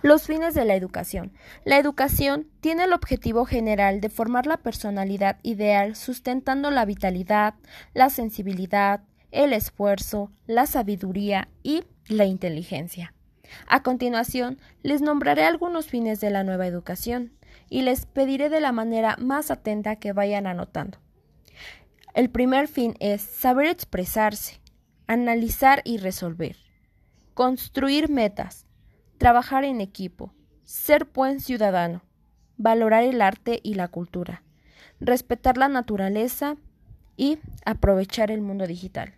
Los fines de la educación. La educación tiene el objetivo general de formar la personalidad ideal sustentando la vitalidad, la sensibilidad, el esfuerzo, la sabiduría y la inteligencia. A continuación, les nombraré algunos fines de la nueva educación y les pediré de la manera más atenta que vayan anotando. El primer fin es saber expresarse, analizar y resolver, construir metas, trabajar en equipo, ser buen ciudadano, valorar el arte y la cultura, respetar la naturaleza y aprovechar el mundo digital.